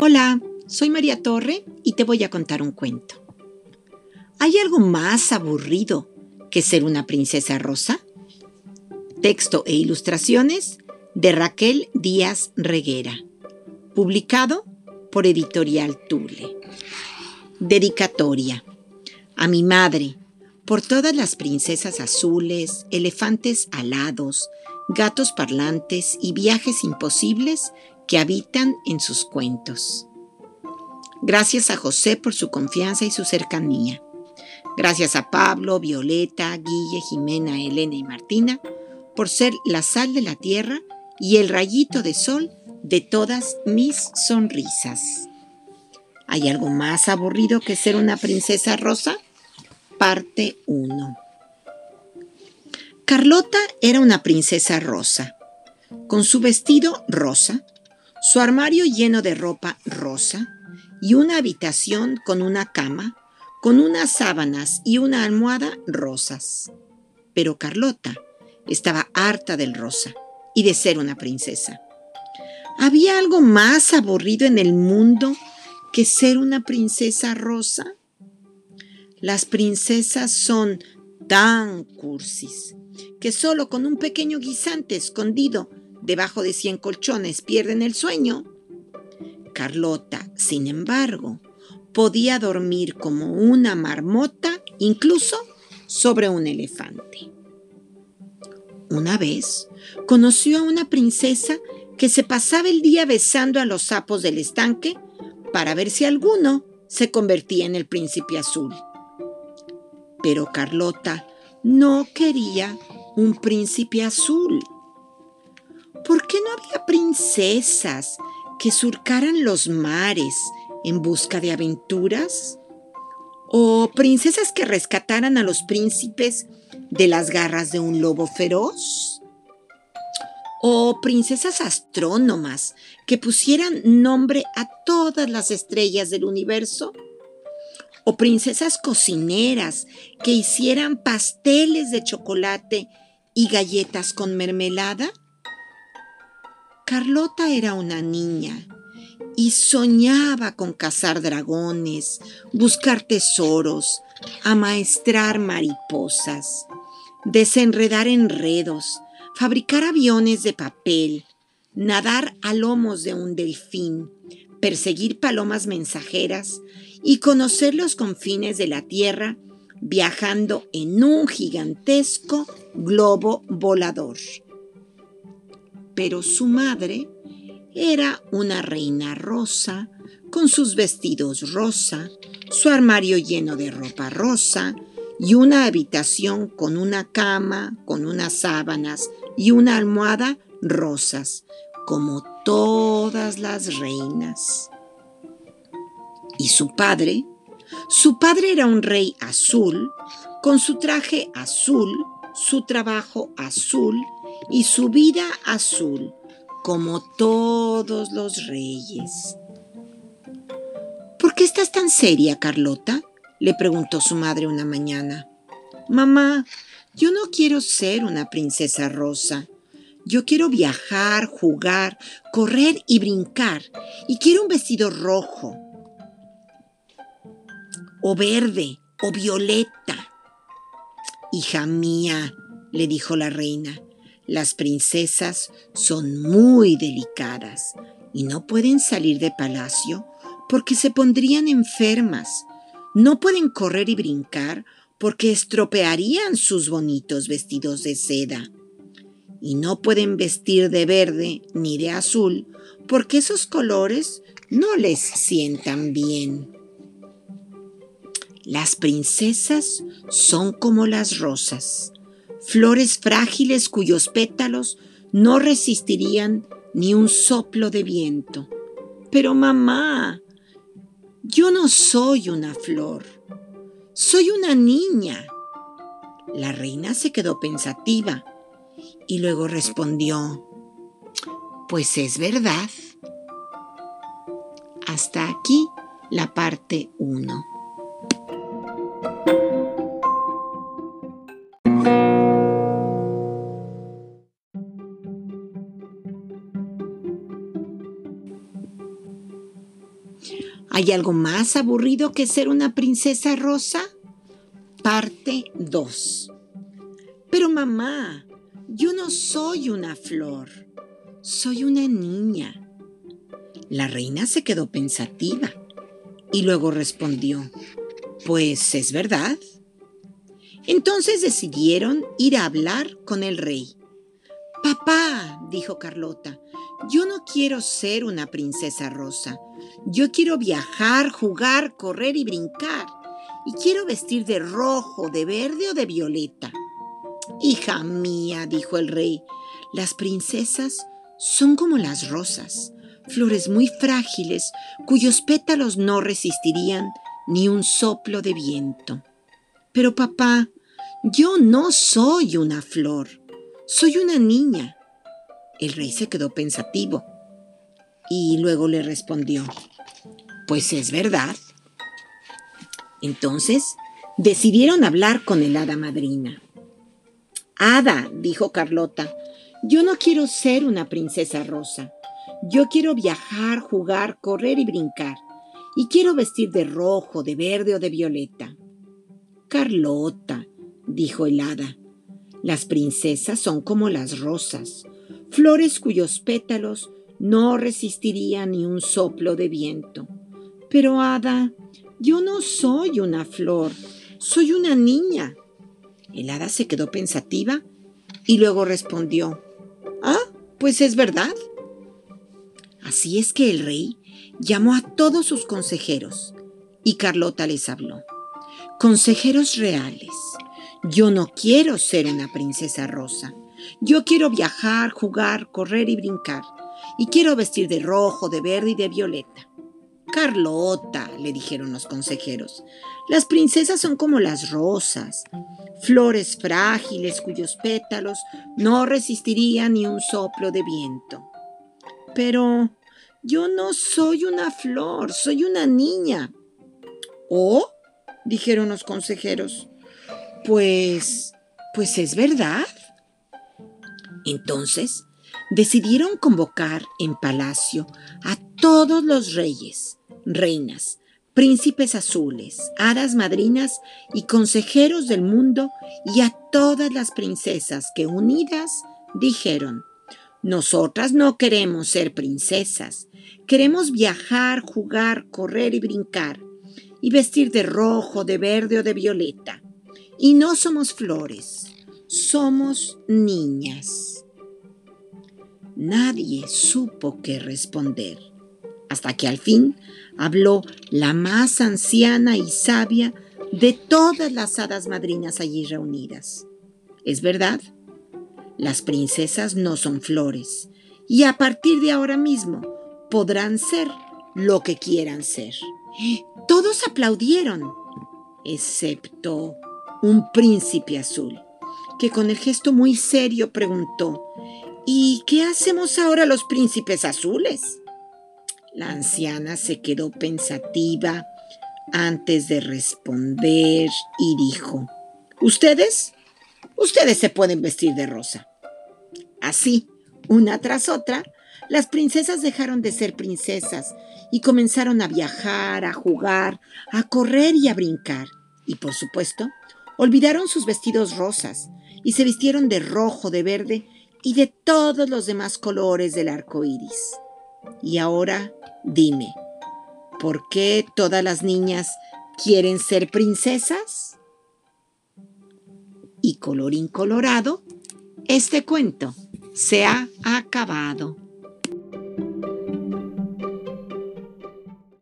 Hola, soy María Torre y te voy a contar un cuento. ¿Hay algo más aburrido que ser una princesa rosa? Texto e ilustraciones de Raquel Díaz Reguera. Publicado por Editorial Tule. Dedicatoria. A mi madre, por todas las princesas azules, elefantes alados, gatos parlantes y viajes imposibles que habitan en sus cuentos. Gracias a José por su confianza y su cercanía. Gracias a Pablo, Violeta, Guille, Jimena, Elena y Martina por ser la sal de la tierra y el rayito de sol de todas mis sonrisas. ¿Hay algo más aburrido que ser una princesa rosa? Parte 1. Carlota era una princesa rosa, con su vestido rosa, su armario lleno de ropa rosa y una habitación con una cama, con unas sábanas y una almohada rosas. Pero Carlota estaba harta del rosa y de ser una princesa. ¿Había algo más aburrido en el mundo que ser una princesa rosa? Las princesas son tan cursis que solo con un pequeño guisante escondido debajo de cien colchones pierden el sueño. Carlota, sin embargo, podía dormir como una marmota, incluso sobre un elefante. Una vez conoció a una princesa que se pasaba el día besando a los sapos del estanque para ver si alguno se convertía en el príncipe azul. Pero Carlota no quería un príncipe azul. ¿Por qué no había princesas que surcaran los mares en busca de aventuras? ¿O princesas que rescataran a los príncipes de las garras de un lobo feroz? ¿O princesas astrónomas que pusieran nombre a todas las estrellas del universo? ¿O princesas cocineras que hicieran pasteles de chocolate y galletas con mermelada? Carlota era una niña y soñaba con cazar dragones, buscar tesoros, amaestrar mariposas, desenredar enredos, fabricar aviones de papel, nadar a lomos de un delfín, perseguir palomas mensajeras y conocer los confines de la Tierra viajando en un gigantesco globo volador pero su madre era una reina rosa, con sus vestidos rosa, su armario lleno de ropa rosa y una habitación con una cama, con unas sábanas y una almohada rosas, como todas las reinas. ¿Y su padre? Su padre era un rey azul, con su traje azul, su trabajo azul y su vida azul, como todos los reyes. ¿Por qué estás tan seria, Carlota? le preguntó su madre una mañana. Mamá, yo no quiero ser una princesa rosa. Yo quiero viajar, jugar, correr y brincar. Y quiero un vestido rojo, o verde, o violeta. Hija mía, le dijo la reina, las princesas son muy delicadas y no pueden salir de palacio porque se pondrían enfermas. No pueden correr y brincar porque estropearían sus bonitos vestidos de seda. Y no pueden vestir de verde ni de azul porque esos colores no les sientan bien. Las princesas son como las rosas flores frágiles cuyos pétalos no resistirían ni un soplo de viento. Pero mamá, yo no soy una flor, soy una niña. La reina se quedó pensativa y luego respondió, pues es verdad. Hasta aquí la parte 1. ¿Hay algo más aburrido que ser una princesa rosa? Parte 2. Pero mamá, yo no soy una flor, soy una niña. La reina se quedó pensativa y luego respondió, pues es verdad. Entonces decidieron ir a hablar con el rey. Papá, dijo Carlota, yo no quiero ser una princesa rosa. Yo quiero viajar, jugar, correr y brincar. Y quiero vestir de rojo, de verde o de violeta. Hija mía, dijo el rey, las princesas son como las rosas, flores muy frágiles cuyos pétalos no resistirían ni un soplo de viento. Pero papá, yo no soy una flor, soy una niña. El rey se quedó pensativo y luego le respondió, pues es verdad. Entonces decidieron hablar con el hada madrina. Hada, dijo Carlota, yo no quiero ser una princesa rosa. Yo quiero viajar, jugar, correr y brincar. Y quiero vestir de rojo, de verde o de violeta. Carlota, dijo el hada, las princesas son como las rosas, flores cuyos pétalos no resistirían ni un soplo de viento. Pero, hada, yo no soy una flor, soy una niña. El hada se quedó pensativa y luego respondió, Ah, pues es verdad. Así es que el rey llamó a todos sus consejeros y Carlota les habló. Consejeros reales, yo no quiero ser una princesa rosa. Yo quiero viajar, jugar, correr y brincar. Y quiero vestir de rojo, de verde y de violeta. Carlota, le dijeron los consejeros, las princesas son como las rosas, flores frágiles cuyos pétalos no resistirían ni un soplo de viento. Pero yo no soy una flor, soy una niña. ¿Oh? dijeron los consejeros. Pues, pues es verdad. Entonces decidieron convocar en palacio a todos los reyes, reinas, príncipes azules, hadas madrinas y consejeros del mundo y a todas las princesas que unidas dijeron, nosotras no queremos ser princesas, queremos viajar, jugar, correr y brincar, y vestir de rojo, de verde o de violeta. Y no somos flores, somos niñas. Nadie supo qué responder hasta que al fin habló la más anciana y sabia de todas las hadas madrinas allí reunidas. Es verdad, las princesas no son flores y a partir de ahora mismo podrán ser lo que quieran ser. Todos aplaudieron, excepto un príncipe azul, que con el gesto muy serio preguntó, ¿Y qué hacemos ahora los príncipes azules? La anciana se quedó pensativa antes de responder y dijo, ¿Ustedes? Ustedes se pueden vestir de rosa. Así, una tras otra, las princesas dejaron de ser princesas y comenzaron a viajar, a jugar, a correr y a brincar. Y por supuesto, olvidaron sus vestidos rosas y se vistieron de rojo, de verde y de todos los demás colores del arco iris. Y ahora dime, ¿por qué todas las niñas quieren ser princesas? Y colorín colorado, este cuento se ha acabado.